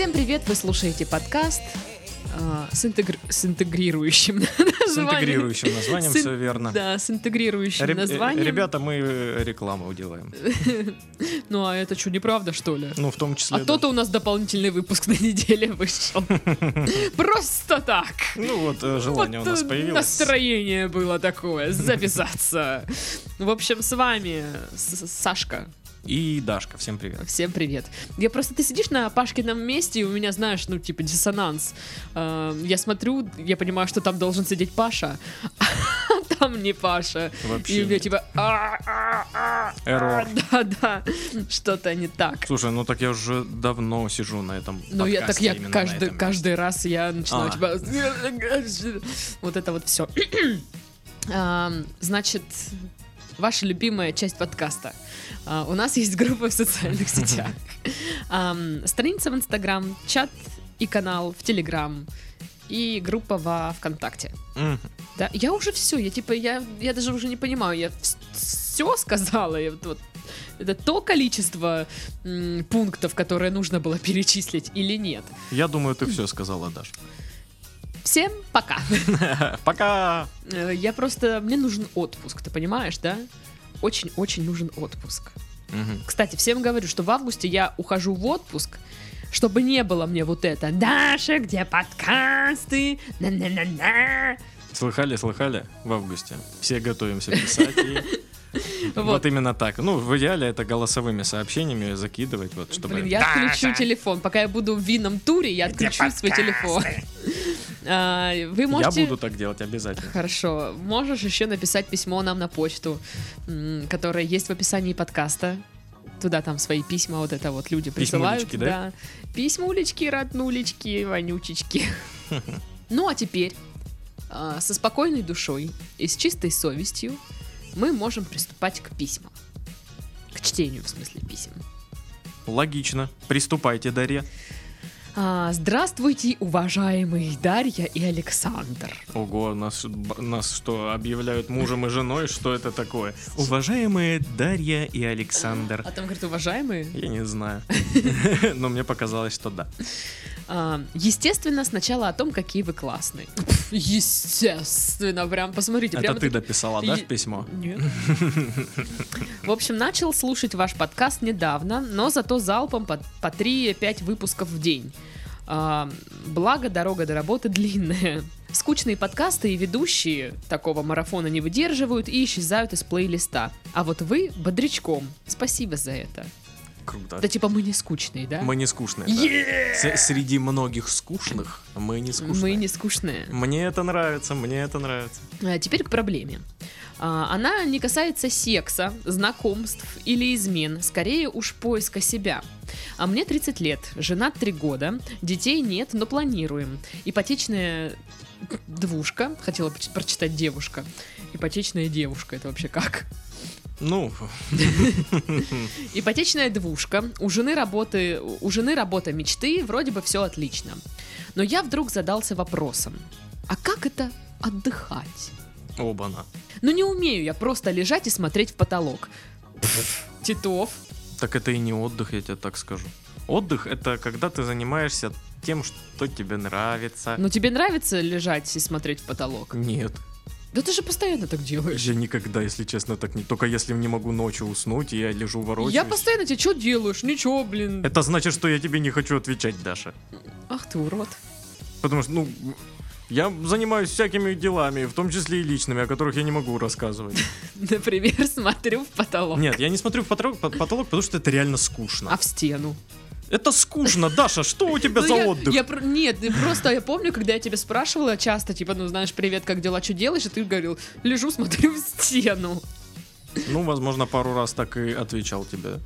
Всем привет, вы слушаете подкаст а, с, интегр- с интегрирующим С названием. интегрирующим названием, С все верно. Да, с интегрирующим Реб- э, названием. Ребята, мы э, рекламу делаем. Ну а это что, неправда, что ли? Ну, в том числе... А да. то-то у нас дополнительный выпуск на неделе вышел. Просто так. Ну, вот э, желание Вот, у нас э, появилось. Настроение было такое, записаться. В общем, с вами С- Сашка. И Дашка, всем привет. Всем привет. Я просто, ты сидишь на Пашкином месте, и у меня, знаешь, ну, типа, диссонанс. Эм, Я смотрю, я понимаю, что там должен сидеть Паша, а там не Паша. Вообще И у меня типа... «А, а, а, а, Эррор. Да, да, что-то не так. Слушай, ну так я уже давно сижу на этом Ну, я так я каждый, каждый раз я начинаю А. типа вот это вот все. Значит, ваша любимая часть подкаста. А, У нас есть группа в социальных сетях, страница в Инстаграм, чат и канал в Телеграм и группа во ВКонтакте. Да, я уже все, я типа, я, я даже уже не понимаю, я все сказала, я вот- вот это то количество м, пунктов, которые нужно было перечислить или нет. Я думаю, ты все сказала, Даш. Всем пока. Пока! Э, Я просто, мне нужен отпуск, ты понимаешь, да? Очень-очень нужен отпуск. Кстати, всем говорю, что в августе я ухожу в отпуск, чтобы не было мне вот это «Даша, где подкасты? На-на-на-на». Слыхали, слыхали в августе? Все готовимся писать. и Вот. Вот именно так. Ну, в идеале это голосовыми сообщениями закидывать, вот, чтобы... Блин, я отключу телефон. Пока я буду в винном туре, я отключу свой телефон. А, Вы Я можете... буду так делать обязательно. Хорошо. Можешь еще написать письмо нам на почту, которое есть в описании подкаста. Туда там свои письма, вот это вот люди присылают. Письмулечки, да? Письмулечки, роднулечки, вонючечки. Ну а теперь, со спокойной душой и с чистой совестью, мы можем приступать к письмам. К чтению, в смысле, писем. Логично. Приступайте, Дарья. А, Здравствуйте, уважаемые Дарья и Александр. Ого, нас, нас что, объявляют мужем и женой? Что это такое? Уважаемые Дарья и Александр. А там говорит, уважаемые. Я не знаю. Но мне показалось, что да. А, естественно, сначала о том, какие вы классные. Естественно, прям посмотрите. Это ты дописала, да, в письмо? Нет. В общем, начал слушать ваш подкаст недавно, но зато залпом по, по 3-5 выпусков в день. Благо, дорога до работы длинная. Скучные подкасты и ведущие такого марафона не выдерживают и исчезают из плейлиста. А вот вы бодрячком. Спасибо за это. Круто. Да типа мы не скучные, да? Мы не скучные. да. Е- С- Среди многих скучных мы не скучные. Мы не скучные. Мне это нравится, мне это нравится. А, Теперь к проблеме. А, Она не касается секса, знакомств или измен, скорее уж поиска себя. А мне 30 лет, женат 3 года, детей нет, но планируем. Ипотечная двушка, хотела прочитать девушка. Ипотечная девушка, это вообще как? Ну, Ипотечная двушка, у жены работы, у жены работа мечты, вроде бы все отлично. Но я вдруг задался вопросом, а как это отдыхать? оба-на. Ну не умею я просто лежать и смотреть в потолок. Титов. Так это и не отдых, я тебе так скажу. Отдых это когда ты занимаешься тем, что тебе нравится. Ну тебе нравится лежать и смотреть в потолок? Нет. Да ты же постоянно так делаешь. Я никогда, если честно, так не. Только если не могу ночью уснуть, и я лежу ворочаюсь. Я постоянно тебе что делаешь? Ничего, блин. Это значит, что я тебе не хочу отвечать, Даша. Ах ты урод. Потому что, ну, я занимаюсь всякими делами, в том числе и личными, о которых я не могу рассказывать. Например, смотрю в потолок. Нет, я не смотрю в потолок, по- потолок, потому что это реально скучно. А в стену. Это скучно, Даша, что у тебя Ну, за отдых? Нет, просто я помню, когда я тебя спрашивала часто, типа, ну знаешь, привет, как дела, что делаешь? И ты говорил, лежу, смотрю в стену. Ну, возможно, пару раз так и отвечал тебе.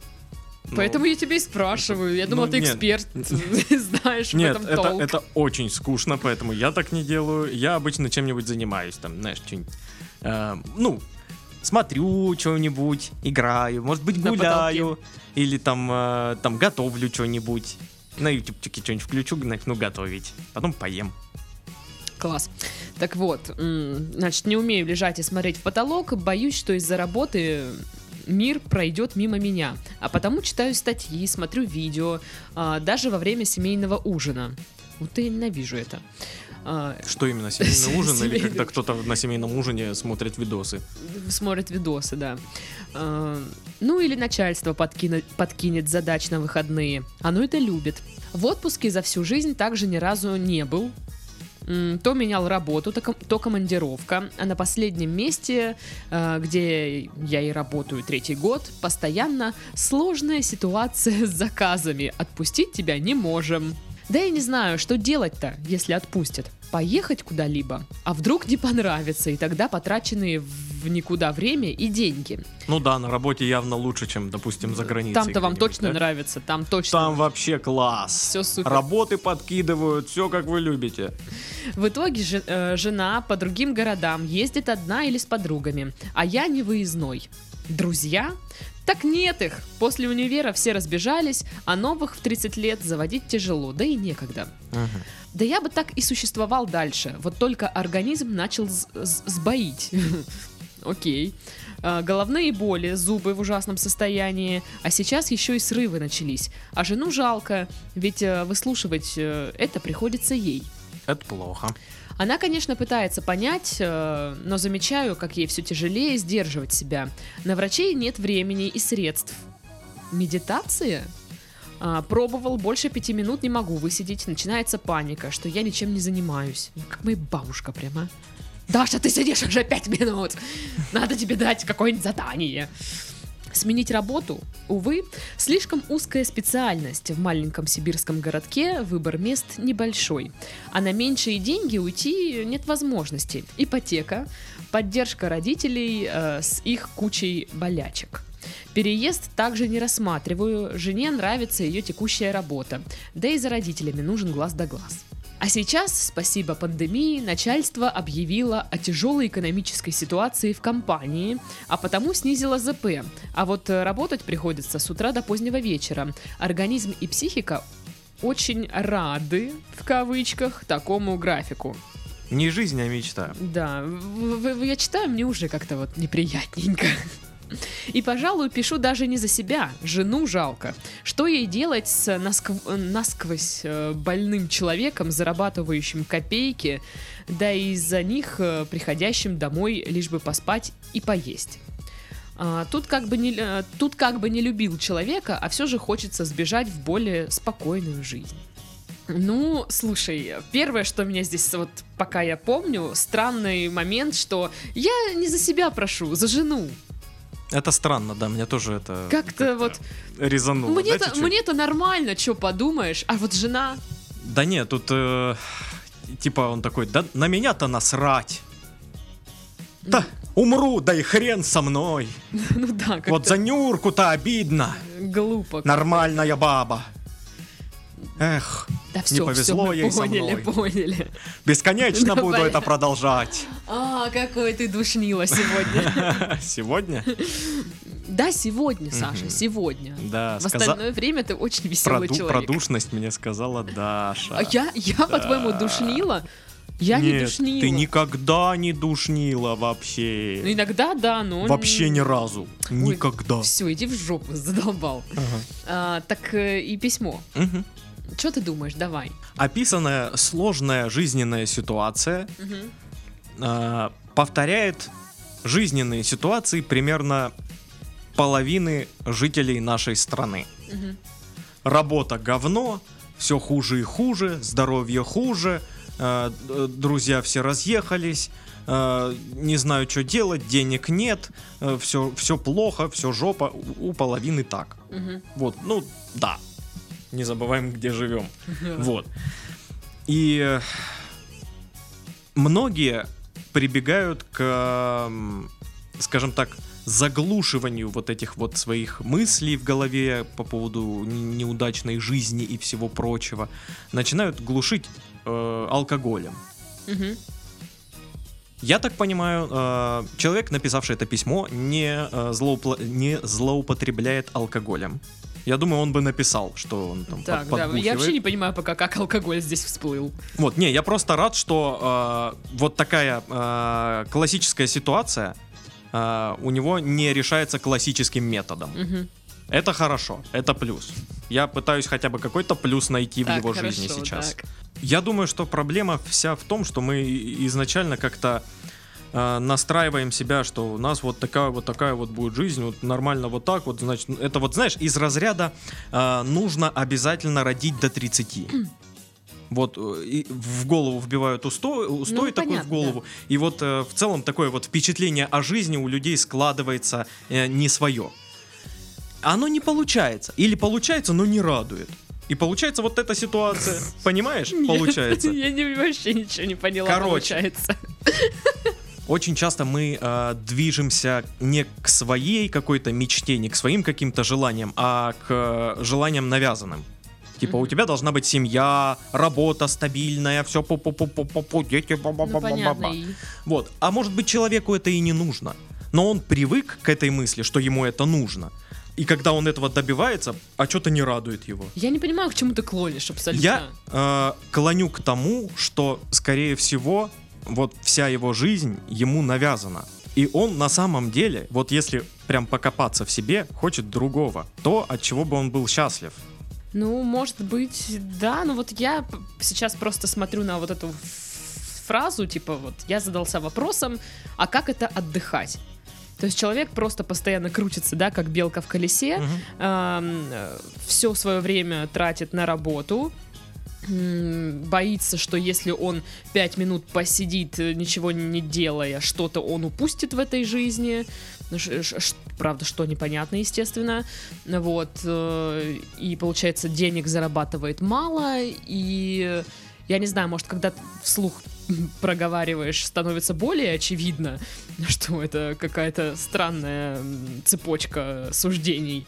Ну, Поэтому я тебя и спрашиваю. Я думала, Ну, ты нет. эксперт, знаешь в Нет, этом это, толк. это очень скучно, поэтому я так не делаю. Я обычно чем-нибудь занимаюсь, там, знаешь, что-нибудь. э, ну, смотрю что-нибудь, играю, может быть, гуляю, или там, э, там готовлю что-нибудь. На ютубчике что-нибудь включу, начну готовить. Потом поем. Класс. Так вот, значит, не умею лежать и смотреть в потолок, боюсь, что из-за работы мир пройдет мимо меня. А потому читаю статьи, смотрю видео, а, даже во время семейного ужина. Вот я ненавижу это. А, Что именно, семейный ужин или когда кто-то на семейном ужине смотрит видосы? смотрит видосы, да. А, Ну или начальство подкинет, подкинет задач на выходные. Оно это любит. В отпуске за всю жизнь также ни разу не был. То менял работу, то, ком- то командировка. А на последнем месте, э, где я и работаю третий год, постоянно сложная ситуация с заказами. Отпустить тебя не можем. Да я не знаю, что делать-то, если отпустят. Поехать куда-либо, а вдруг не понравится, и тогда потраченные в никуда время и деньги. Ну да, на работе явно лучше, чем, допустим, за границей. Там-то вам точно да? нравится, там точно Там вообще класс. все супер. Работы подкидывают, все как вы любите. В итоге же- э, жена по другим городам ездит одна или с подругами, а я не выездной. Друзья? Так нет их. После универа все разбежались, а новых в 30 лет заводить тяжело, да и некогда. Да я бы так и существовал дальше, вот только организм начал сбоить. Окей. А, Головные боли, зубы в ужасном состоянии, а сейчас еще и срывы начались. А жену жалко, ведь э, выслушивать э, это приходится ей. Это плохо. Она, конечно, пытается понять, э, но замечаю, как ей все тяжелее сдерживать себя. На врачей нет времени и средств. Медитация? А, пробовал, больше пяти минут не могу высидеть. Начинается паника, что я ничем не занимаюсь. Ну, Как моя бабушка прямо. Даша, ты сидишь уже пять минут. Надо тебе дать какое-нибудь задание. Сменить работу? Увы, слишком узкая специальность. В маленьком сибирском городке выбор мест небольшой. А на меньшие деньги уйти нет возможности. Ипотека, поддержка родителей э, с их кучей болячек. Переезд также не рассматриваю. Жене нравится ее текущая работа. Да и за родителями нужен глаз да глаз. А сейчас, спасибо пандемии, начальство объявило о тяжелой экономической ситуации в компании, а потому снизило ЗП. А вот э, работать приходится с утра до позднего вечера. Организм и психика очень рады, в кавычках, такому графику. Не жизнь, а мечта. Да, я читаю, мне уже как-то вот неприятненько. И, пожалуй, пишу даже не за себя, жену жалко. Что ей делать с наскв- насквозь э, больным человеком, зарабатывающим копейки, да и из-за них э, приходящим домой лишь бы поспать и поесть. А, тут, как бы не, э, тут как бы не любил человека, а все же хочется сбежать в более спокойную жизнь. Ну, слушай, первое, что меня здесь вот пока я помню, странный момент, что я не за себя прошу, за жену. Это странно, да, мне тоже это Как-то вот резануло. мне-то, мне-то нормально, что подумаешь, а вот жена, Да нет, тут э, типа он такой, да на меня-то насрать. Да, умру, да и хрен со мной. ну да, как-то Вот за Нюрку-то обидно. глупо. Нормальная баба. Эх, да не все, повезло ей со поняли, мной. поняли. бесконечно буду это продолжать. А, какой ты душнила сегодня. Сегодня? Да, сегодня, Саша, сегодня. Да, В остальное время ты очень веселый про человек. душность мне сказала Даша. А я, я по-твоему, душнила? Я не Нет, душнила. ты никогда не душнила вообще. Ну, иногда да, но... Вообще ни разу. Никогда. Все, иди в жопу, задолбал. Ага. А, так э, и письмо. Мгм. Что ты думаешь? Давай. Описанная сложная жизненная ситуация э, повторяет жизненные ситуации примерно половины жителей нашей страны. Мгм. Работа говно, все хуже и хуже, здоровье хуже, э, друзья все разъехались, э, не знаю, что делать, денег нет, все, все плохо, все жопа, у, у половины так. Мгм. Вот, ну да. Не забываем, где живем. Вот. И э, многие прибегают к, скажем так, заглушиванию вот этих вот своих мыслей в голове по поводу неудачной жизни и всего прочего. Начинают глушить э, алкоголем. Мгм. Я так понимаю, э, человек, написавший это письмо, не, э, злоупла- не злоупотребляет алкоголем. Я думаю, он бы написал, что он там Так, под- да, я вообще не понимаю пока, как алкоголь здесь всплыл. Вот, не, я просто рад, что э, вот такая э, классическая ситуация а, у него не решается классическим методом. Мгм. Это хорошо, это плюс. Я пытаюсь хотя бы какой-то плюс найти в Так, его хорошо, жизни сейчас. так. Я думаю, что проблема вся в том, что мы изначально как-то э, настраиваем себя, что у нас вот такая вот такая вот будет жизнь, вот нормально вот так вот, значит, это вот, знаешь, из разряда э, нужно обязательно родить до 30. Вот э, и в голову вбивают устой, устой Ну, такой понятно, в голову. И вот э, в целом такое вот впечатление о жизни у людей складывается э, не свое. Оно не получается. Или получается, но не радует. И получается вот эта ситуация. Понимаешь? Нет, Получается. Я не, вообще ничего не поняла, Короче. получается. Очень часто мы э, движемся не к своей какой-то мечте, не к своим каким-то желаниям, а к э, желаниям навязанным. Типа, у тебя должна быть семья, работа стабильная, все по по по по по по дети ба ба ба Ну, ба ба ба Вот. А может быть, человеку это и не нужно. Но он привык к этой мысли, что ему это нужно. И когда он этого добивается, а что-то не радует его. Я не понимаю, к чему ты клонишь абсолютно. Я э, клоню к тому, что, скорее всего, вот вся его жизнь ему навязана. И он на самом деле, вот если прям покопаться в себе, хочет другого. То, от чего бы он был счастлив. Ну, может быть, да, но вот я сейчас просто смотрю на вот эту фразу, типа вот, я задался вопросом, а как это отдыхать? То есть человек просто постоянно крутится, да, как белка в колесе, Мгм. все свое время тратит на работу, боится, что если он пять минут посидит, э, ничего не делая, что-то он упустит в этой жизни. Ну, ш- ш- Правда, что непонятно, естественно. Вот. э, И, получается, денег зарабатывает мало, и я не знаю, может, когда вслух проговариваешь, становится более очевидно, что это какая-то странная цепочка суждений.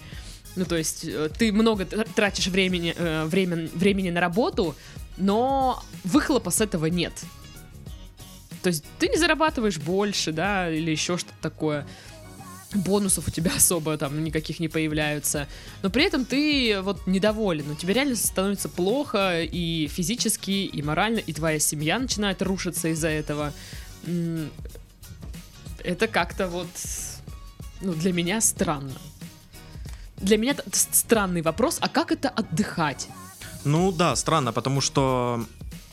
Ну, то есть э, ты много тр- тратишь времени, э, времен- времени на работу, но выхлопа с этого нет. То есть ты не зарабатываешь больше, да, или еще что-то такое. Бонусов у тебя особо там никаких не появляются. Но при этом ты вот недоволен. У тебя реально становится плохо и физически, и морально, и твоя семья начинает рушиться из-за этого. Это как-то вот ну, для меня странно. Для меня странный вопрос, а как это отдыхать? Ну да, странно, потому что...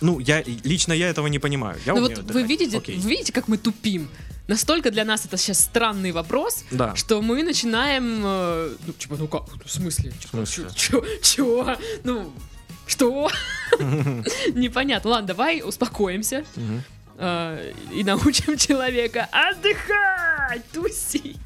Ну, я лично я этого не понимаю. Я ну вот вы отдыхать. видите, Окей. вы видите, как мы тупим? Настолько для нас это сейчас странный вопрос, Да. что мы начинаем, э, ну типа, ну как, в смысле? В смысле? Чё? Чё? Ну, что? Непонятно. Ладно, давай успокоимся. Э, и научим человека отдыхать, тусить.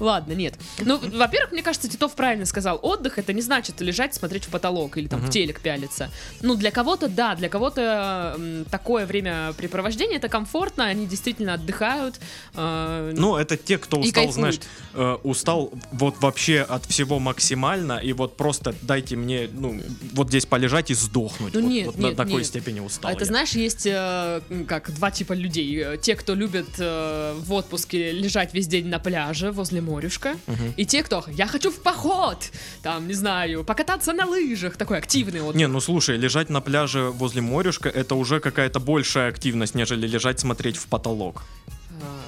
Ладно, нет. Ну, во-первых, мне кажется, Титов правильно сказал. Отдых это не значит лежать, смотреть в потолок или там в Мгм. телек пялиться. Ну, для кого-то да, для кого-то м, такое времяпрепровождение это комфортно, они действительно отдыхают. э, Ну, это те, кто устал, кайфуют. знаешь, э, устал вот вообще от всего максимально, и вот просто дайте мне, ну, вот здесь полежать и сдохнуть. Ну вот, нет, вот нет, на такой нет. степени устал. Это я. знаешь, есть э, как два типа людей. Э, Те, кто любит э, в отпуске лежать весь день на пляже возле морюшка, Мгм. и те, кто я хочу в поход, там, не знаю, покататься на лыжах, такой активный отдых. Не, ну слушай, лежать на пляже возле морюшка это уже какая-то большая активность, нежели лежать смотреть в потолок. А,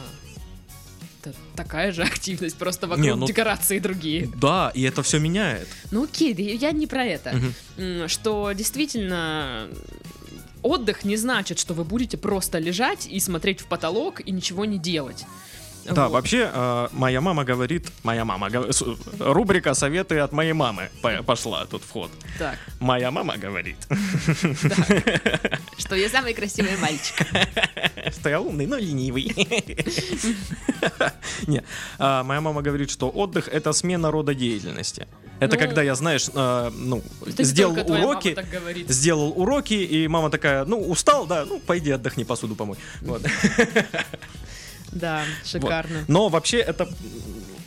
это такая же активность, просто вокруг Не, ну- декорации другие. Да, и это все меняет. Ну окей, я не про это. М, Что действительно отдых не значит, что вы будете просто лежать и смотреть в потолок и ничего не делать. Да, Вот. вообще, э, моя мама говорит, моя мама, рубрика «Советы от моей мамы» по- пошла тут вход. Так, Моя мама говорит, что я самый красивый мальчик. что я умный, но ленивый. Не, а, моя мама говорит, что отдых — это смена рода деятельности. Это Ну, когда я, знаешь, э, ну, сделал уроки, сделал уроки, и мама такая, ну, устал, да, ну, пойди отдохни, посуду помой. Вот. Да, шикарно. Но вообще это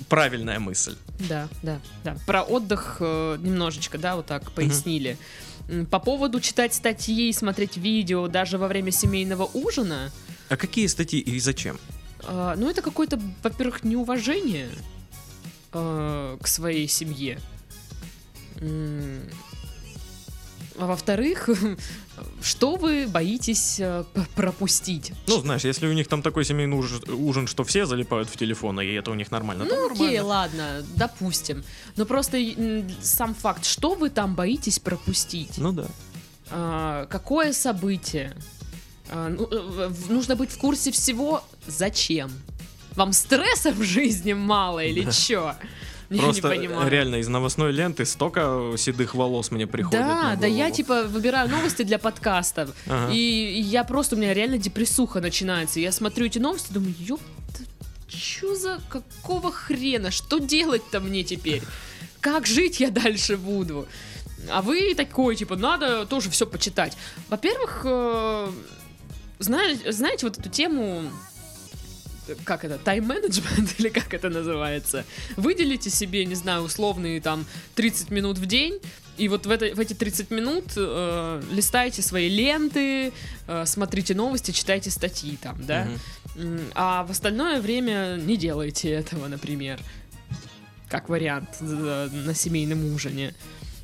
правильная мысль. Да, да, да. Про отдых э, немножечко, да, вот так пояснили. М, По поводу читать статьи смотреть видео даже во время семейного ужина, А какие статьи и зачем? э, ну это какое-то, во-первых, неуважение э, к своей семье. А во-вторых, что вы боитесь э, пропустить? Ну, знаешь, если у них там такой семейный уж- ужин, что все залипают в телефоны, и это у них нормально, Ну, окей, нормально. ладно, допустим. Но просто сам факт, что вы там боитесь пропустить? Ну да. А, какое событие? А, ну, э, нужно быть в курсе всего. Зачем? Вам стресса в жизни мало или Да. чё? Просто реально из новостной ленты столько седых волос мне приходит. Да, да, я типа выбираю новости для подкастов. Ага. И я просто, у меня реально депрессуха начинается. Я смотрю эти новости, думаю, ёпта, чё за, какого хрена, что делать-то мне теперь? Как жить я дальше буду? А вы такой, типа, надо тоже все почитать. Во-первых, э, зна- знаете вот эту тему, как это, тайм-менеджмент или как это называется? Выделите себе, не знаю, условные там 30 минут в день, и вот в, это, в эти 30 минут э, листайте свои ленты, э, смотрите новости, читайте статьи там, да? М, А в остальное время не делайте этого, например. Как вариант э, на семейном ужине.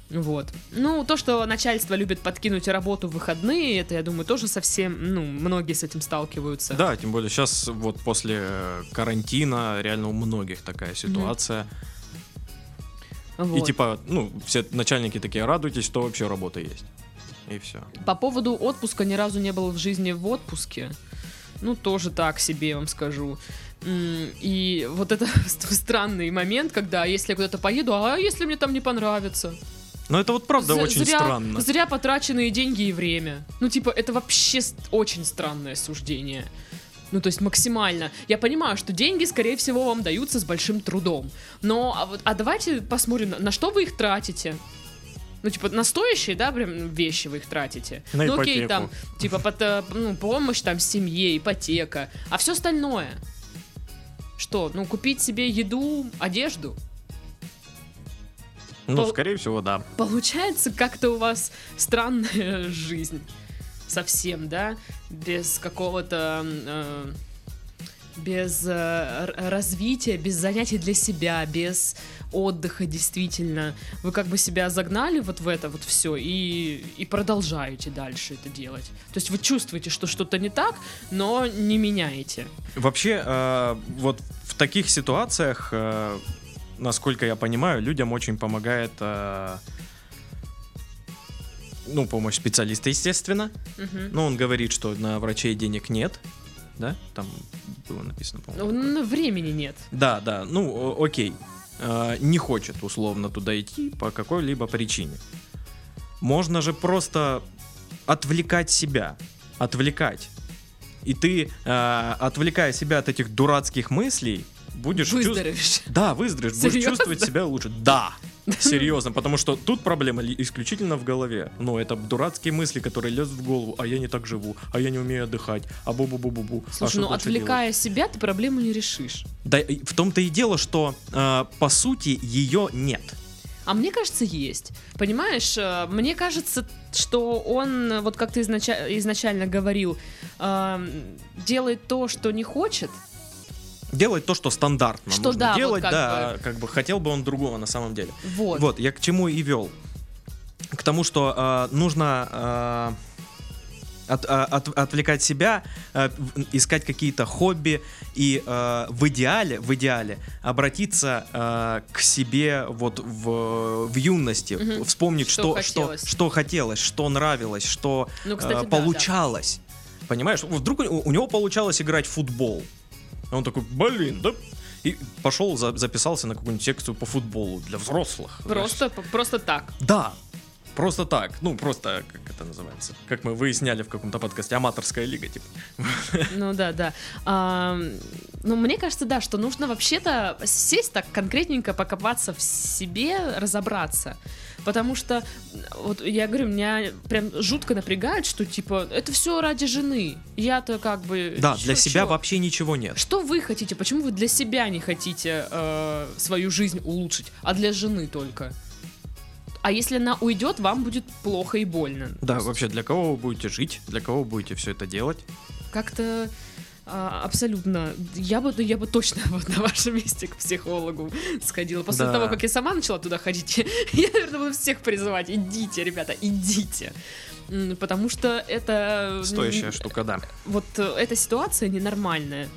Вот. Ну, то, что начальство любит подкинуть работу в выходные, это, я думаю, тоже совсем, ну, многие с этим сталкиваются. Да, тем более сейчас вот после э, карантина реально у многих такая ситуация. И Вот. типа, ну, все начальники такие, радуйтесь, что вообще работа есть. И все. По поводу отпуска ни разу не был в жизни в отпуске. Ну, тоже так себе вам скажу. И вот это странный момент, когда если я куда-то поеду, а если мне там не понравится? Но это вот правда З- очень зря, странно. Зря потраченные деньги и время. Ну, типа, это вообще очень странное суждение. Ну, то есть максимально. Я понимаю, что деньги, скорее всего, вам даются с большим трудом. Но, а, вот, а давайте посмотрим, на, на что вы их тратите. Ну, типа, на стоящие, да, прям вещи вы их тратите. На ну, окей, ипотеку. там, типа, под, э, ну, помощь там семье, ипотека. А все остальное. Что, ну, купить себе еду, одежду? Ну, пол- скорее всего, да. Получается, как-то у вас странная жизнь. Совсем, да? Без какого-то... э, без э, развития, без занятий для себя, без отдыха, действительно. Вы как бы себя загнали вот в это вот все и, и продолжаете дальше это делать. То есть вы чувствуете, что что-то не так, но не меняете. Вообще, э, вот в таких ситуациях, э, насколько я понимаю, людям очень помогает, э, ну, помощь специалиста, естественно. Мгм. Но он говорит, что на врачей денег нет, да? Там было написано, по-моему. Ну, времени нет. Да, да, ну, окей. Э, не хочет условно туда идти по какой-либо причине. Можно же просто отвлекать себя, отвлекать. И ты, э, отвлекая себя от этих дурацких мыслей, будешь Выздоровеешь. Да, выздоровеешь, будешь чувствовать себя лучше. Да, серьезно, потому что тут проблема исключительно в голове. Ну, это дурацкие мысли, которые лезут в голову, а я не так живу, а я не умею отдыхать, а бу-бу-бу-бу-бу. а Слушай, что ну дальше делать? отвлекая себя, ты проблему не решишь. Да, в том-то и дело, что э, по сути ее нет. А мне кажется, есть. Понимаешь, э, мне кажется, что он, э, вот как ты изнача- изначально говорил, эм, делает то, что не хочет. Делать то, что стандартно Что нужно да, вот делать, как да, как бы хотел бы он другого на самом деле. Вот. Вот, я к чему и вел. К тому, что э, нужно э, от- а, от- отвлекать себя, э, искать какие-то хобби и э, в идеале, в идеале обратиться э, к себе вот в, в юности, Мгм. вспомнить, Что что, что, хотелось. что хотелось, что нравилось, что Ну, э, кстати, да, да. получалось. Понимаешь, вдруг у, у него получалось играть в футбол. И он такой, блин, да. И пошел, за- записался на какую-нибудь секцию по футболу для взрослых. Просто, просто так. Да. Просто так. Ну, просто, как это называется? Как мы выясняли в каком-то подкасте, аматорская лига, типа. Ну да, да. Ам, ну, мне кажется, да, что нужно вообще-то сесть так конкретненько, покопаться в себе, разобраться. Потому что, вот я говорю, меня прям жутко напрягает, что типа, это все ради жены. Я-то как бы... Да, чё- для себя чё? вообще ничего нет. Что вы хотите? Почему вы для себя не хотите э, свою жизнь улучшить, а для жены только? А если она уйдет, вам будет плохо и больно. Да, вообще, для кого вы будете жить, для кого вы будете все это делать? Как-то А, абсолютно. Я бы, я бы точно вот на вашем месте к психологу сходила. После Да. того, как я сама начала туда ходить, я, наверное, буду всех призывать. Идите, ребята, идите. Потому что это... Стоящая штука, да. Вот э, эта ситуация ненормальная.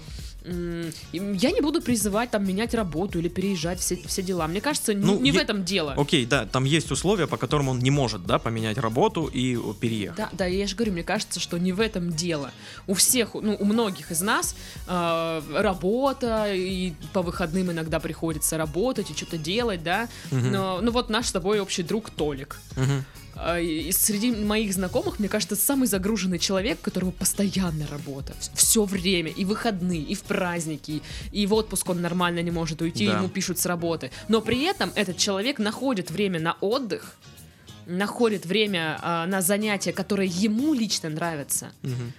Я не буду призывать там менять работу или переезжать, все, все дела. Мне кажется, не, Ну, не в е- этом дело. Окей, да, там есть условия, по которым он не может, да, поменять работу и о, переехать. Да, да, я же говорю, мне кажется, что не в этом дело. У всех, ну, у многих из нас э, работа, и по выходным иногда приходится работать и что-то делать, да. Мгм. Но, ну вот наш с тобой общий друг Толик. Мгм. А, среди моих знакомых, мне кажется, самый загруженный человек, у которого постоянно работа. Все время, и выходные, и в праздники, и в отпуск он нормально не может уйти, Да. ему пишут с работы. Но при этом этот человек находит время на отдых, находит время а, на занятия, которые ему лично нравятся. Мгм.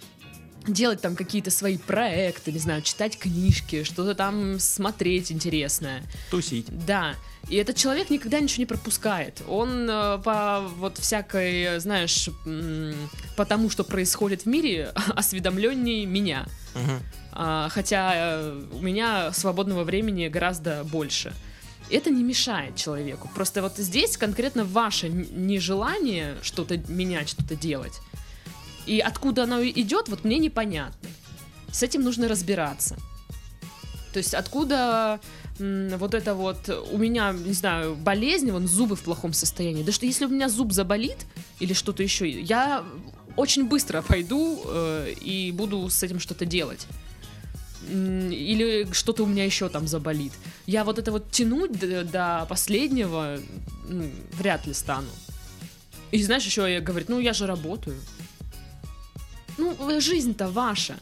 Делать там какие-то свои проекты, не знаю, читать книжки, что-то там смотреть интересное. Тусить. Да, и этот человек никогда ничего не пропускает. Он э, по вот всякой, знаешь, по тому, что происходит в мире, осведомленнее меня. Мгм. А, хотя э, у меня свободного времени гораздо больше. Это не мешает человеку. Просто вот здесь конкретно ваше нежелание что-то менять, что-то делать. И откуда оно идет, вот мне непонятно. С этим нужно разбираться. То есть откуда вот это вот у меня, не знаю, болезнь, вон зубы в плохом состоянии. Да что если у меня зуб заболит или что-то еще, я очень быстро пойду э, и буду с этим что-то делать. Или что-то у меня еще там заболит. Я вот это вот тянуть до, до последнего ну, вряд ли стану. И знаешь, еще я говорит, ну я же работаю. Ну, жизнь-то ваша.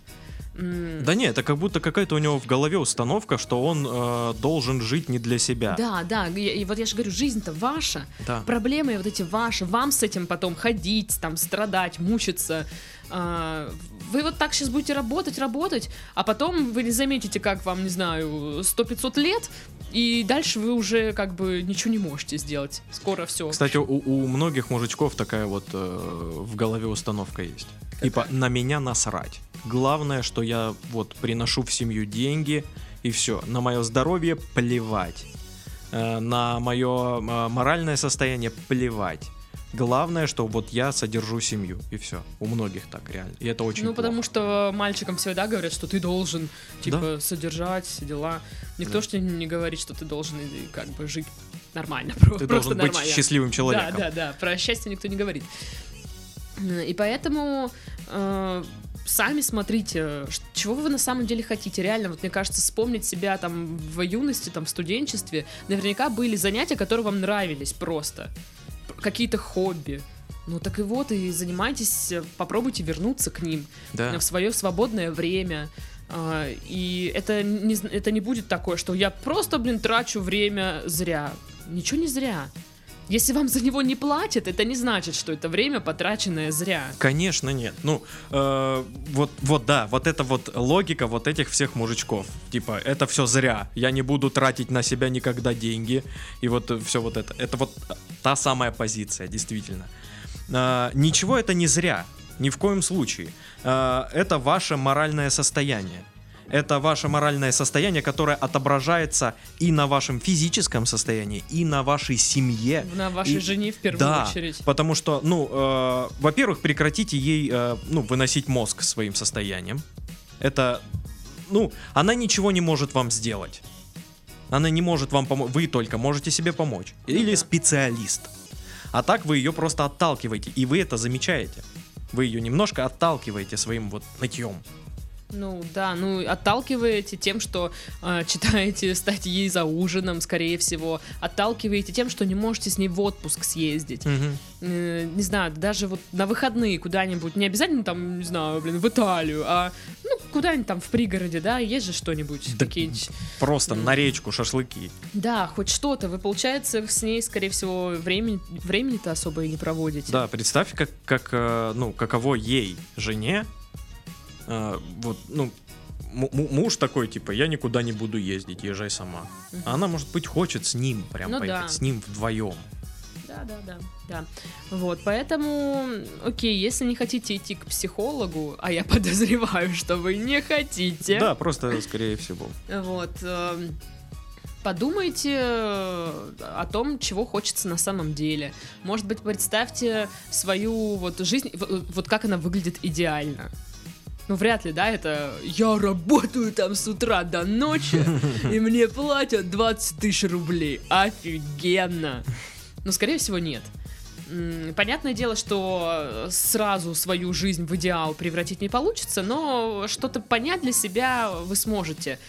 Да не, это как будто какая-то у него в голове установка, что он э, должен жить не для себя. Да, да, и, и вот я же говорю, жизнь-то ваша, Да. проблемы вот эти ваши, вам с этим потом ходить, там, страдать, мучиться. А, Вы вот так сейчас будете работать, работать, а потом вы не заметите, как вам, не знаю, 100-500 лет, и дальше вы уже как бы ничего не можете сделать. Скоро все. Кстати, у, у многих мужичков такая вот э, в голове установка есть. Типа, на меня насрать. Главное, что я вот приношу в семью деньги, и все. На мое здоровье плевать. Э, на мое э, моральное состояние плевать. Главное, что вот я содержу семью, и все. У многих так реально. И это очень Ну, потому плохо. что мальчикам всегда говорят, что ты должен, типа, содержать все дела. Никто Да. ж тебе не говорит, что ты должен э, как бы жить нормально. Ты просто должен быть нормально. счастливым человеком. Да, да, да. Про счастье никто не говорит. Э, И поэтому э, сами смотрите, чего вы на самом деле хотите. Реально, вот мне кажется, вспомнить себя там в юности, там в студенчестве, наверняка были занятия, которые вам нравились просто. Какие-то хобби. Ну так и вот, и занимайтесь, э, попробуйте вернуться к ним Да. в свое свободное время. И это не, это не будет такое, что я просто, блин, трачу время зря. Ничего не зря. Если вам за него не платят, это не значит, что это время потраченное зря. Конечно, нет. Ну, э, вот, вот да, вот это вот логика вот этих всех мужичков. Типа, это все зря. Я не буду тратить на себя никогда деньги. И вот все вот это. Это вот та самая позиция, действительно. Э, ничего это не зря. Ни в коем случае. Э, это ваше моральное состояние. Это ваше моральное состояние, которое отображается и на вашем физическом состоянии, и на вашей семье, На вашей И- жене в первую да, очередь. потому что, ну, э, во-первых, прекратите ей, э, ну, выносить мозг своим состоянием. Это, ну, она ничего не может вам сделать. Она не может вам помочь. Вы только можете себе помочь. Или да. специалист. А так вы ее просто отталкиваете, и вы это замечаете. Вы ее немножко отталкиваете своим вот нытьем. Ну да, ну отталкиваете тем, что э, читаете статьи за ужином, скорее всего. Отталкиваете тем, что не можете с ней в отпуск съездить. Э, не знаю, даже вот на выходные куда-нибудь, не обязательно там, не знаю, блин, в Италию, а ну куда-нибудь там в пригороде, да, есть же что-нибудь, Да. какие-нибудь. Просто Мгм. на речку шашлыки. Да, хоть что-то. Вы, получается, с ней, скорее всего, времени, времени-то особо и не проводите. Да, представь, как, как э, ну, каково ей, жене, э, вот, ну, му- му- муж такой, типа, я никуда не буду ездить, езжай сама. Мгм. А она, может быть, хочет с ним прям Ну поехать, да. с ним вдвоем. Да, да, да, да. Вот, поэтому, окей, если не хотите идти к психологу, а я подозреваю, что вы не хотите. Да, просто скорее всего. Вот. эм, Подумайте э, о том, чего хочется на самом деле. Может быть, представьте свою вот жизнь, в- вот как она выглядит идеально. Ну, вряд ли, да, это я работаю там с утра до ночи, и мне платят 20 тысяч рублей. Офигенно! Ну, скорее всего, нет. Понятное дело, что сразу свою жизнь в идеал превратить не получится, но что-то понять для себя вы сможете.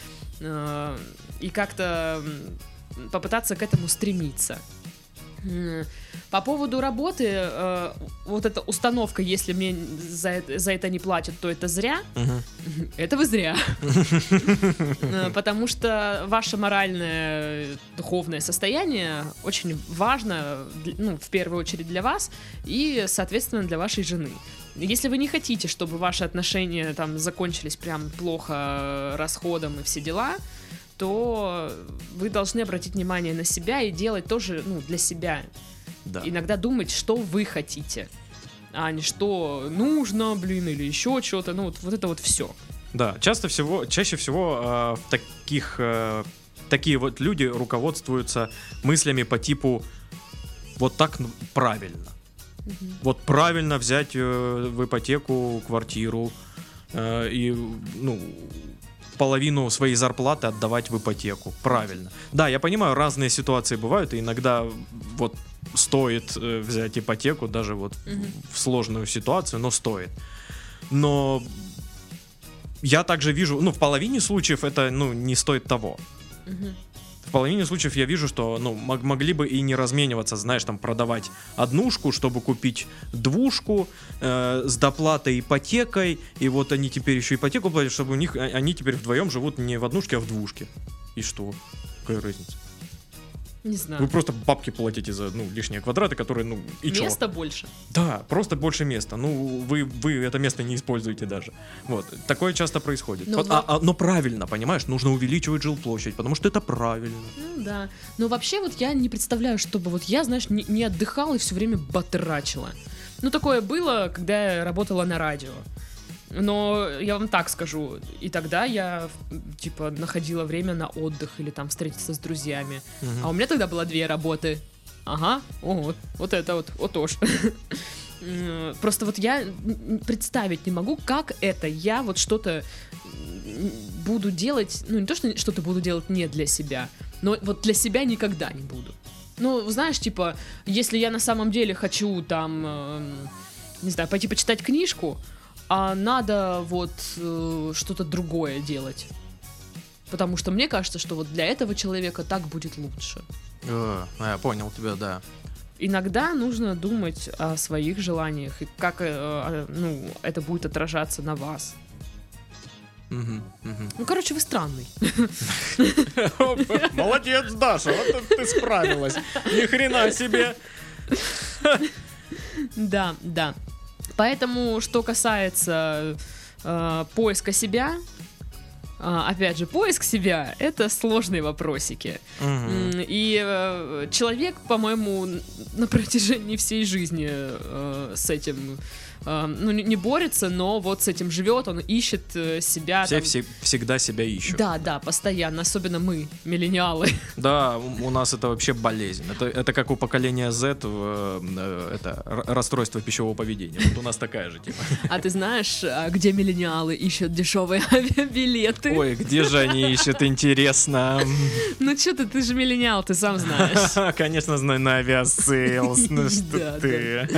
Э, И как-то попытаться к этому стремиться. По поводу работы, э, вот эта установка, если мне за это, за это не платят, то это зря. Мгм. Это вы зря. Э, Потому что ваше моральное, духовное состояние очень важно, ну, в первую очередь для вас и, соответственно, для вашей жены. Если вы не хотите, чтобы ваши отношения там закончились прям плохо э, расходом и все дела, то вы должны обратить внимание на себя и делать тоже ну, для себя. Да. Иногда думать, что вы хотите, а не что нужно, блин, или еще что-то. Ну, вот, вот это вот все. Да, часто всего, чаще всего э, таких э, такие вот люди руководствуются мыслями по типу вот так правильно. Вот правильно взять э, в ипотеку квартиру э, и ну половину своей зарплаты отдавать в ипотеку. Правильно. Да, я понимаю, разные ситуации бывают, и иногда вот стоит э, взять ипотеку даже вот в- Мгм. в сложную ситуацию, но стоит. Но я также вижу, ну, в половине случаев это, ну, не стоит того. Мгм. В половине случаев я вижу, что, ну, мог- могли бы и не размениваться, знаешь, там, продавать однушку, чтобы купить двушку э, с доплатой ипотекой, и вот они теперь еще ипотеку платят, чтобы у них, а- они теперь вдвоем живут не в однушке, а в двушке. И что? Какая разница? Не знаю. Вы просто бабки платите за, ну, лишние квадраты, которые, ну, и чё? Места больше. Да, просто больше места. Ну, вы, вы это место не используете даже. Вот. Такое часто происходит. Но Вот, во- а- а- но правильно, понимаешь? Нужно увеличивать жилплощадь, потому что это правильно. Ну да. Но вообще вот я не представляю, чтобы вот я, знаешь, не, не отдыхала и все время батрачила. Ну такое было, когда я работала на радио. Но я вам так скажу, и тогда я, типа, находила время на отдых или там встретиться с друзьями. Мгм. А у меня тогда было две работы. Ага, о, вот, вот это вот, вот тоже. Просто вот я представить не могу, как это я вот что-то буду делать, ну не то, что что-то буду делать не для себя, но вот для себя никогда не буду. Ну, знаешь, типа, если я на самом деле хочу там, эм, не знаю, пойти почитать книжку, а надо вот э, что-то другое делать. Потому что мне кажется, что вот для этого человека так будет лучше. Э, я понял тебя, да. Иногда нужно думать о своих желаниях и как э, ну, это будет отражаться на вас. Мгм, мгм. Ну, короче, вы странный. Молодец, Даша, вот ты справилась. Ни хрена себе. Да, да. Поэтому, что касается э, поиска себя, а, опять же, поиск себя это сложные вопросики. М, И э, человек, по-моему, на протяжении всей жизни э, с этим э, ну, не борется, но вот с этим живет, он ищет э, себя. Все там- все- всегда себя ищут. Да, да, постоянно, особенно мы, миллениалы. Да, у у нас это вообще болезнь. Это, это как у поколения Z э, э, это расстройство пищевого поведения. Вот у нас такая же тема. А ты знаешь, а, где миллениалы ищут дешевые авиабилеты? Ой, где же они ищут, интересно. Ну что ты, ты же миллениал, ты сам знаешь. Конечно, знаю на Aviasales. Ну что ты.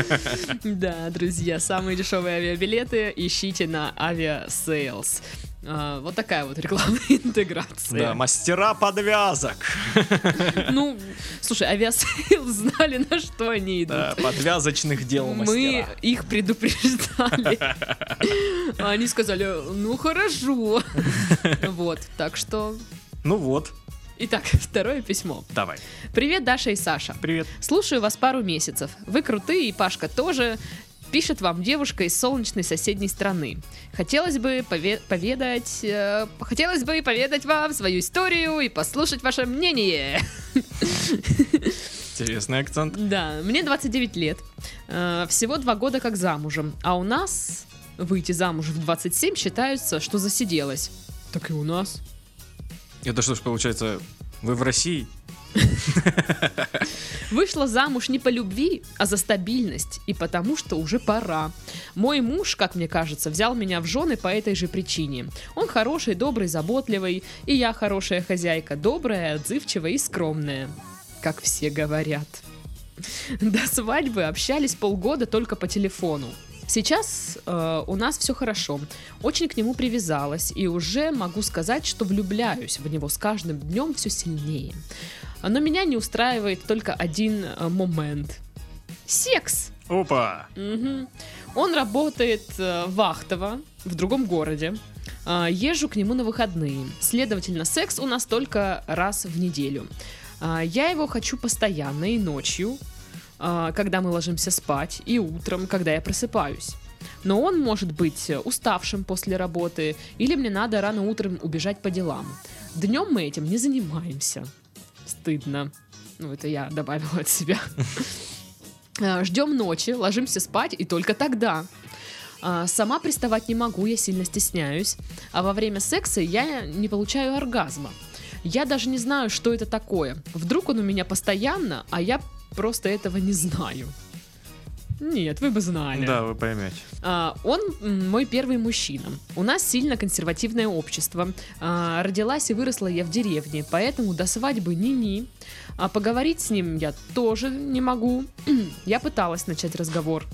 Да, друзья, самые дешевые авиабилеты ищите на Aviasales. А, Вот такая вот рекламная интеграция. Да, мастера подвязок. Ну, слушай, Aviasales знали, на что они идут. Да, подвязочных дел Мы мастера. их предупреждали. А Они сказали, ну хорошо. Вот, так что... Ну вот, Итак, второе письмо. давай. Привет, Даша и Саша. Привет. Слушаю вас пару месяцев. Вы крутые, и Пашка тоже. Пишет вам девушка из солнечной соседней страны. Хотелось бы пове- поведать... э, хотелось бы поведать вам свою историю и послушать ваше мнение. Интересный акцент. Да, мне 29 лет. Э, Всего два года как замужем. А у нас выйти замуж в 27 считается, что засиделась. Так и у нас. Это что ж получается, вы в России? Вышла замуж не по любви, а за стабильность. И потому, что уже пора. Мой муж, как мне кажется, взял меня в жены по этой же причине. Он хороший, добрый, заботливый. И я хорошая хозяйка, добрая, отзывчивая и скромная. Как все говорят. До свадьбы общались полгода только по телефону. Сейчас э, у нас все хорошо. Очень к нему привязалась и уже могу сказать, что влюбляюсь в него с каждым днем все сильнее. Но меня не устраивает только один э, момент. Секс. Опа! Мгм. Он работает э, вахтово в другом городе. А, езжу к нему на выходные. Следовательно, секс у нас только раз в неделю. А, я его хочу постоянно и ночью, когда мы ложимся спать, и утром, когда я просыпаюсь. Но он может быть э, уставшим после работы, или мне надо рано утром убежать по делам. Днем мы этим не занимаемся. Стыдно. Ну, это я добавила от себя. Э, Ждем ночи, ложимся спать, и только тогда. А, Сама приставать не могу, я сильно стесняюсь. А во время секса я не получаю оргазма. Я даже не знаю, что это такое. Вдруг он у меня постоянно, а я просто этого не знаю. Нет, вы бы знали. Да, вы поймете. А, Он мой первый мужчина. У нас сильно консервативное общество. А, Родилась и выросла я в деревне, поэтому до свадьбы ни-ни. А поговорить с ним я тоже не могу. Я пыталась начать разговор.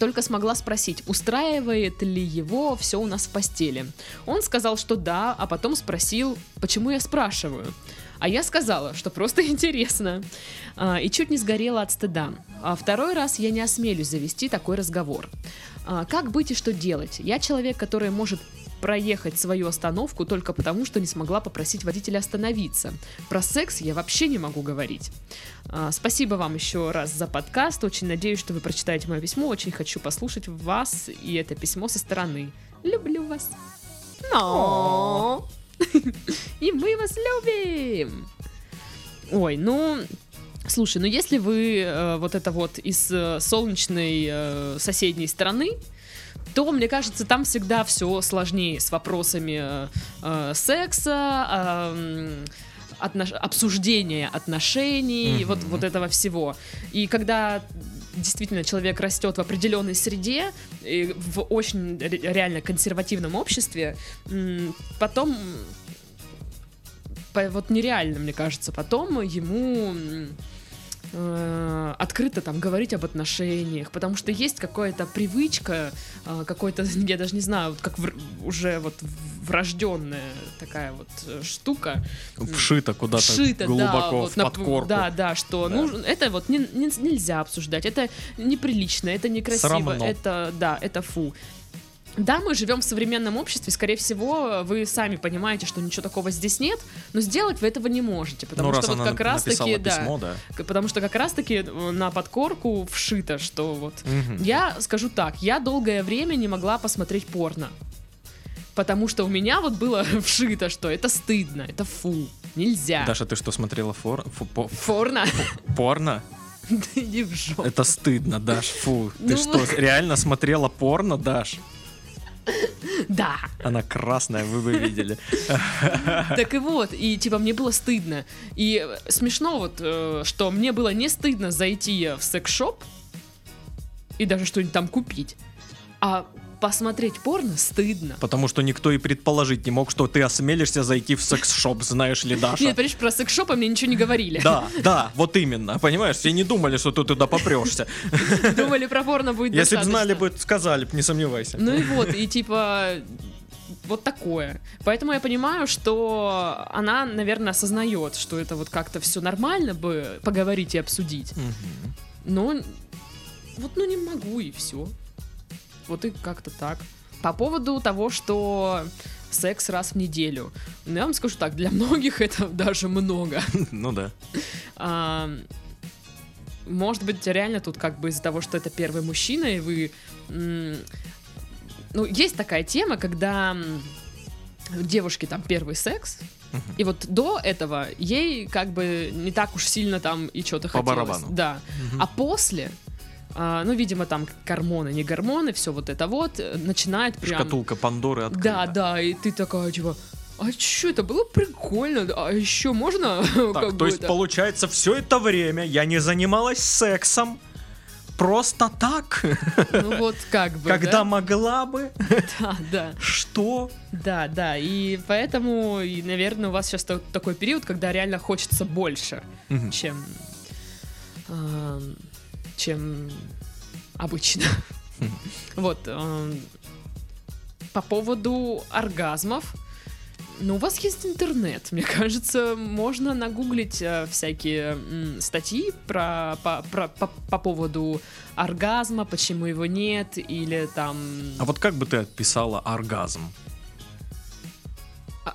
Только смогла спросить, устраивает ли его все у нас в постели. Он сказал, что да, а потом спросил, почему я спрашиваю. А я сказала, что просто интересно. А, и чуть не сгорела от стыда. А второй раз я не осмелюсь завести такой разговор. А, как быть и что делать? Я человек, который может проехать свою остановку только потому, что не смогла попросить водителя остановиться. Про секс я вообще не могу говорить. А, Спасибо вам еще раз за подкаст. Очень надеюсь, что вы прочитаете мое письмо. Очень хочу послушать вас и это письмо со стороны. Люблю вас. Но. И мы вас любим. Ой, ну, слушай, ну если вы э, вот это вот из э, солнечной э, соседней страны, то, мне кажется, там всегда все сложнее с вопросами э, э, секса, э, отнош- обсуждения отношений, Мгм. вот, вот этого всего. И когда действительно человек растет в определенной среде, и в очень ре- реально консервативном обществе, потом по- вот нереально, мне кажется, потом ему э, открыто там говорить об отношениях, потому что есть какая-то привычка, э, какой-то, я даже не знаю, вот как вр- уже вот врожденная такая вот э, штука, Вшито куда-то вшито, да, глубоко вот в подкорку. да, да, что Да. нужно, это вот не- не- нельзя обсуждать, это неприлично, это некрасиво, Срамно. это, да, это фу. Да, мы живем в современном обществе, скорее всего, вы сами понимаете, что ничего такого здесь нет, но сделать вы этого не можете, потому ну, раз что она вот как раз таки, да, письмо, да. потому что как раз таки э, на подкорку вшито, что вот Мгм. я скажу так, я долгое время не могла посмотреть порно. Потому что у меня вот было вшито, что это стыдно, это фу, нельзя. Даша, ты что, смотрела фор... фу- по- Порно? порно? Да иди в жопу. Это стыдно, Даш, фу. Ты Ну что, реально смотрела порно, Даш? Да. Она красная, вы бы видели. Так и вот, и типа мне было стыдно. И смешно вот, э, что мне было не стыдно зайти в секс-шоп и даже что-нибудь там купить. А посмотреть порно стыдно. Потому что никто и предположить не мог, что ты осмелишься зайти в секс-шоп, знаешь ли, Даша. Нет, понимаешь, про секс-шопы мне ничего не говорили. Да, да, вот именно, понимаешь, все не думали, что ты туда попрешься. Думали, про порно будет Если бы знали бы, сказали бы, не сомневайся. Ну и вот, и типа вот такое. Поэтому я понимаю, что она, наверное, осознает, что это вот как-то все нормально бы поговорить и обсудить. Мгм. Но вот ну не могу и все. Вот и как-то так. По поводу того, что секс раз в неделю. Ну, я вам скажу так, для многих это даже много. Ну да. А, может быть, реально тут как бы из-за того, что это первый мужчина, и вы... ну, есть такая тема, когда девушки там первый секс, И вот до этого ей как бы не так уж сильно там и что-то По хотелось. барабану. Да. Мгм. А после, ну, видимо, там гормоны, не гормоны, все вот это вот, э, начинает прям... Шкатулка Пандоры открыта. Да, да, и ты такая, типа, а что, это было прикольно, а еще можно? Так, то есть, это- получается, все это время я не занималась сексом просто так, Ну вот как бы, когда да? могла бы. Да, да, Что? да, да, и поэтому, и, наверное, у вас сейчас такой период, когда реально хочется больше, Мгм. чем, эм, чем обычно. Вот, эм, по поводу оргазмов, ну, у вас есть интернет, мне кажется, можно нагуглить э, всякие м, статьи про, по, про- по, по поводу оргазма, почему его нет, или там... А вот как бы ты описала оргазм? а,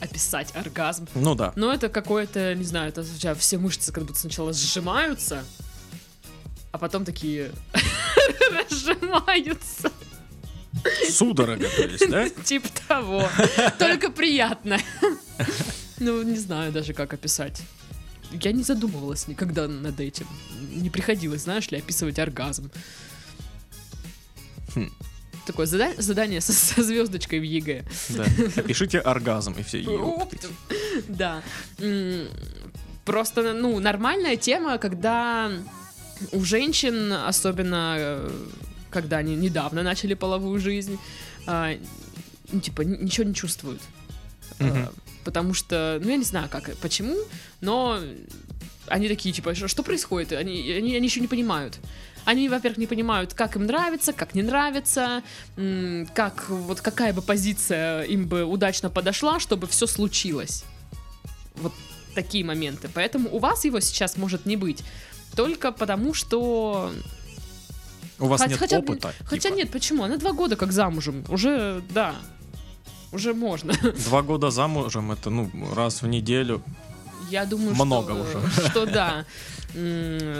описать оргазм. Ну да. Но это какое-то, не знаю, это у тебя все мышцы как будто сначала сжимаются, а потом такие разжимаются. Судорога, то есть, да? Типа того. Только приятно. Ну, не знаю даже, как описать. Я не задумывалась никогда над этим. Не приходилось, знаешь ли, описывать оргазм. Хм. Такое зада- задание со, со звездочкой в ЕГЭ. Да. Опишите оргазм и все. Да. Просто, ну, нормальная тема, когда у женщин, особенно э, когда они недавно начали половую жизнь, а, ну, типа, ничего не чувствуют. Мгм. А, Потому что, ну, я не знаю, как, почему, но они такие, типа, что, происходит? Они, они, они еще не понимают. Они, во-первых, не понимают, как им нравится, как не нравится, как, вот какая бы позиция им бы удачно подошла, чтобы все случилось. Вот такие моменты. Поэтому у вас его сейчас может не быть. Только потому, что... У вас Хотя- нет хотя, опыта? Хотя типа? нет, почему? Она два года как замужем. Уже, да, уже можно. Два года замужем, это, ну, раз в неделю. Я думаю, Много что, уже. что да.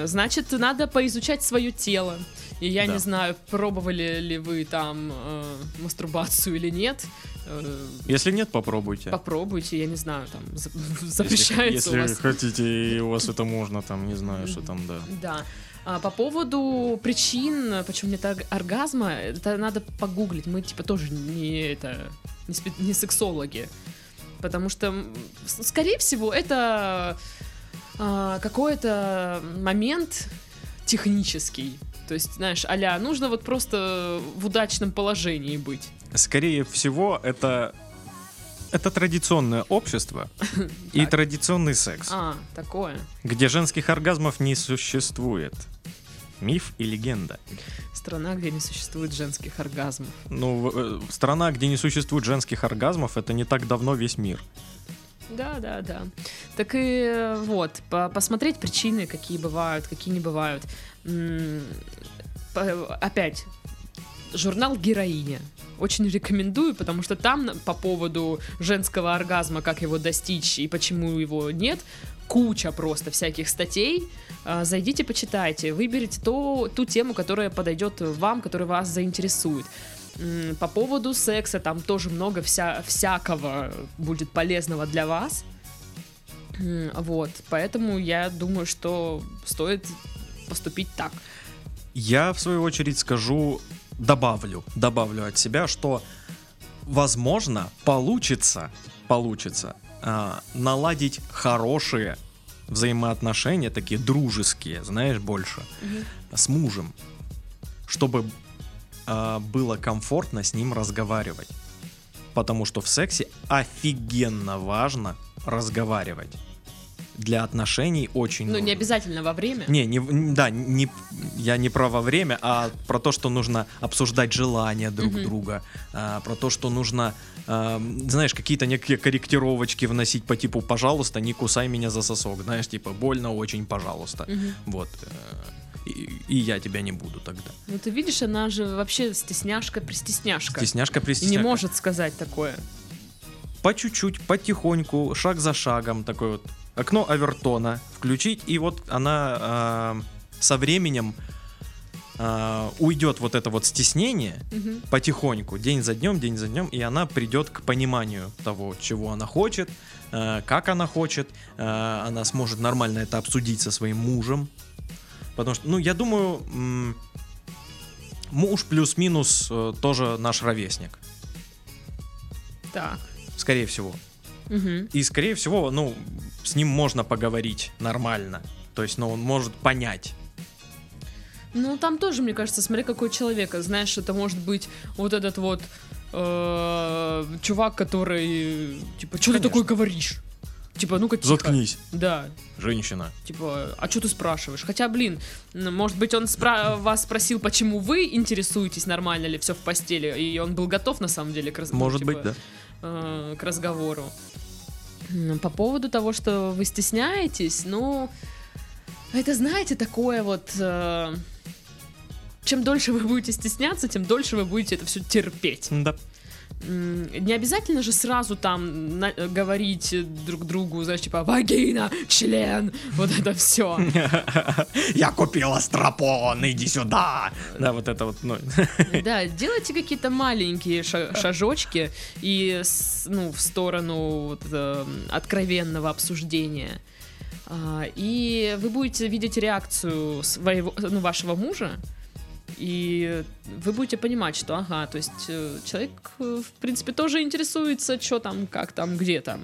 Значит, надо поизучать свое тело. И я Да. не знаю, пробовали ли вы там э, мастурбацию или нет. Э, Если нет, попробуйте. попробуйте, я не знаю, там за- Если, запрещается если у вас. хотите, и у вас это можно, там, не знаю, что там, да. Да. А по поводу причин, почему нет орг- оргазма, это надо погуглить. Мы типа тоже не это не, спе- не сексологи, потому что, скорее всего, это а, какой-то момент технический. То есть, знаешь, аля, нужно вот просто в удачном положении быть. Скорее всего, это это традиционное общество и традиционный секс, А, такое. где женских оргазмов не существует. Миф и легенда. Страна, где не существует женских оргазмов. Ну, э, страна, где не существует женских оргазмов, это не так давно весь мир. Да, да, да. Так и э, вот, по- посмотреть причины, какие бывают, какие не бывают. М, Опять, журнал «Героиня». Очень рекомендую, потому что там по поводу женского оргазма, как его достичь и почему его нет, куча просто всяких статей. А, Зайдите, почитайте, выберите то, ту тему, которая подойдет вам, которая вас заинтересует. По поводу секса там тоже много вся, всякого будет полезного для вас. Вот, поэтому я думаю, что стоит поступить так. Я, в свою очередь, скажу, добавлю, добавлю от себя, что, возможно, получится, получится а, наладить хорошие взаимоотношения, такие дружеские, знаешь, больше, с мужем, чтобы а, было комфортно с ним разговаривать. Потому что в сексе офигенно важно разговаривать. Для отношений очень Ну, не нужно. обязательно во время. Не, не, да, не, я не про во время, а про то, что нужно обсуждать желания друг Мгм. друга, а, про то, что нужно, а, знаешь, какие-то некие корректировочки вносить по типу «пожалуйста, не кусай меня за сосок», знаешь, типа «больно очень, пожалуйста». Мгм. Вот. э, И, и я тебя не буду тогда. Ну, ты видишь, она же вообще стесняшка-пристесняшка. Стесняшка И не пристесняшка. может сказать такое. По чуть-чуть, потихоньку, шаг за шагом, такой вот окно Авертона включить, и вот она а, со временем а, уйдет вот это вот стеснение Мгм. потихоньку, день за днем, день за днем, и она придет к пониманию того, чего она хочет, э, как она хочет, э, она сможет нормально это обсудить со своим мужем. Потому что, ну, я думаю, м, муж плюс-минус э, тоже наш ровесник, Так. скорее всего. Мгм. И, скорее всего, ну, с ним можно поговорить нормально. То есть, ну, он может понять. Ну, там тоже, мне кажется, смотри, какой человек. Знаешь, это может быть вот этот вот э, чувак, который, типа, что ты такой говоришь? Типа, ну-ка, тихо. Да, женщина. типа, а что ты спрашиваешь? Хотя, блин, может быть, он спра- вас спросил, почему вы интересуетесь, нормально ли все в постели, и он был готов, на самом деле, к, раз- ну, Может типа, быть, да. Э, к разговору. По поводу того, что вы стесняетесь, ну, это, знаете, такое вот... э, чем дольше вы будете стесняться, тем дольше вы будете это все терпеть. Да. Не обязательно же сразу там на- э, говорить друг другу, знаешь, типа вагина, член, вот это все. Я купила стропон, иди сюда. Да, вот это вот, ну, Да, делайте какие-то маленькие ша- шажочки и ну, в сторону вот, э, откровенного обсуждения. А, И вы будете видеть реакцию своего, ну, вашего мужа, и вы будете понимать, что, ага, то есть э, человек, э, в принципе, тоже интересуется, что там, как там, где там.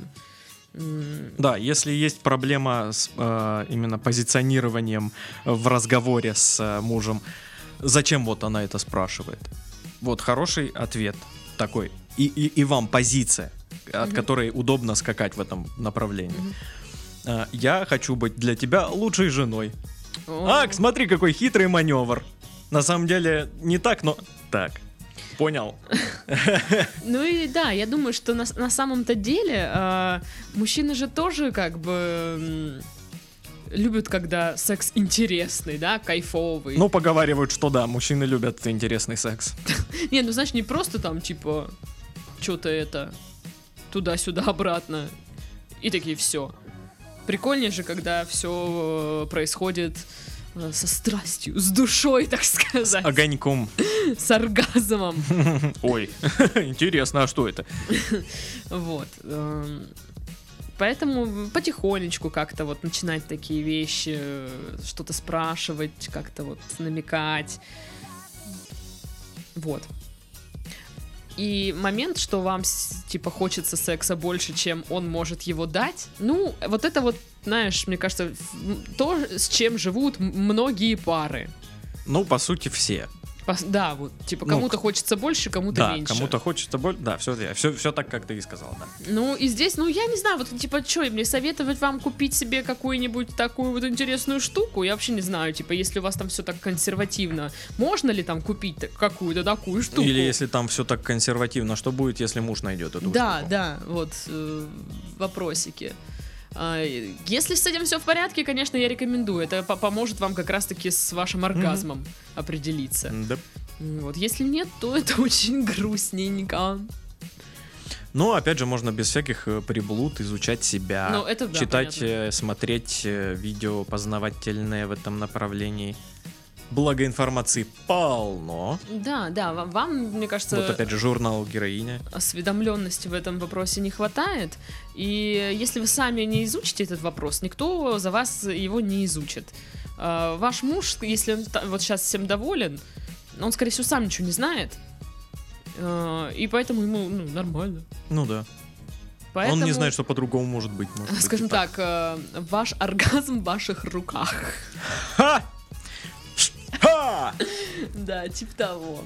Да, если есть проблема с э, именно позиционированием в разговоре с э, мужем, зачем вот она это спрашивает? Вот хороший ответ такой. И, и, и вам позиция, от Мгм. которой удобно скакать в этом направлении. Э, я хочу быть для тебя лучшей женой. о, Ак, смотри, какой хитрый маневр. На самом деле не так, но так. Понял. Ну и да, я думаю, что на, на самом-то деле э, мужчины же тоже как бы любят, когда секс интересный, да, кайфовый. Ну, поговаривают, что да, мужчины любят интересный секс. Не, ну знаешь, не просто там типа что-то это туда-сюда обратно и такие все. Прикольнее же, когда все происходит э, со страстью, с душой, так сказать, Огоньком. с оргазмом. Ой, интересно, а что это? Вот. эм, Поэтому потихонечку как-то вот начинать такие вещи, э, что-то спрашивать, как-то вот намекать. Вот. И момент, что вам типа хочется секса больше, чем он может его дать, ну, вот это вот, знаешь, мне кажется, то, с чем живут многие пары. Ну, по сути, все. Да, вот, типа, Ну, кому-то хочется больше, кому-то Да, меньше. кому-то хочется больше. Да, все, все, все так, как ты и сказал, да. Ну, и здесь, ну, я не знаю, вот, типа, что, мне советовать вам купить себе какую-нибудь такую вот интересную штуку? Я вообще не знаю, типа, если у вас там все так консервативно, можно ли там купить какую-то такую штуку? Или если там все так консервативно, что будет, если муж найдет эту Да, штуку? да, вот э, вопросики. А, Если с этим все в порядке, конечно, я рекомендую. Это по- поможет вам как раз-таки с вашим оргазмом определиться. Да. М, Вот, если нет, то это очень грустненько. Но, опять же, можно без всяких э, приблуд изучать себя, Ну, это да, читать, понятно. э, смотреть э, видео познавательные в этом направлении. Благо информации полно. Да, да, вам, вам, мне кажется, Вот опять же журнал «Героиня». осведомленности в этом вопросе не хватает. И если вы сами не изучите этот вопрос, никто за вас его не изучит. А, Ваш муж, если он вот сейчас всем доволен, он, скорее всего, сам ничего не знает. А, И поэтому ему ну, нормально. Ну да. Поэтому, Он не знает, что по-другому может быть. может быть и Скажем так, э, ваш оргазм в ваших руках. Ха! Да, типа того.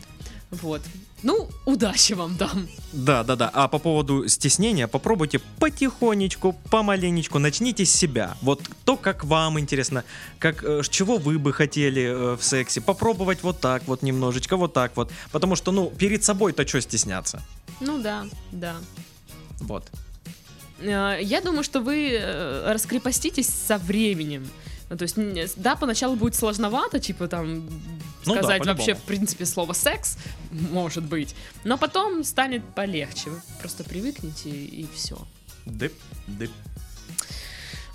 Вот. Ну, удачи вам там. Да, да, да. А по поводу стеснения, попробуйте потихонечку, помаленечку, начните с себя. Вот то, как вам интересно, как, э, чего вы бы хотели э, в сексе. Попробовать вот так вот немножечко, вот так вот. Потому что, ну, перед собой-то что стесняться? Ну да, да. Вот. Э, Я думаю, что вы раскрепоститесь со временем. Ну, то есть, да, поначалу будет сложновато, типа там Ну да, сказать по-любому. вообще, в принципе, слово секс, может быть. Но потом станет полегче. Вы просто привыкнете и все. Дып, дып.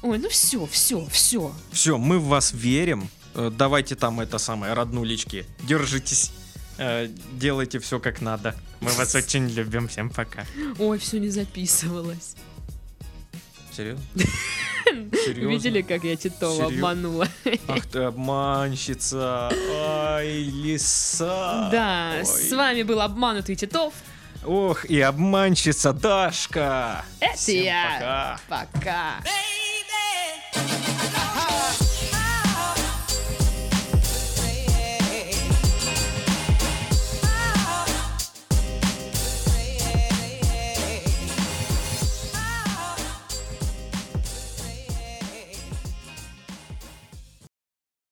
Ой, ну все, все, все. Все, мы в вас верим. Э, Давайте там это самое, роднулечки. Держитесь. Э, Делайте все как надо. Мы вас очень любим. Всем пока. Ой, все не записывалось. Серьезно? Серьезно? Видели, как я Титова обманула? Ах ты обманщица. Ай, лиса. Да, Ой. с вами был обманутый Титов. Ох, и обманщица Дашка. Это Всем я. пока. Пока. baby.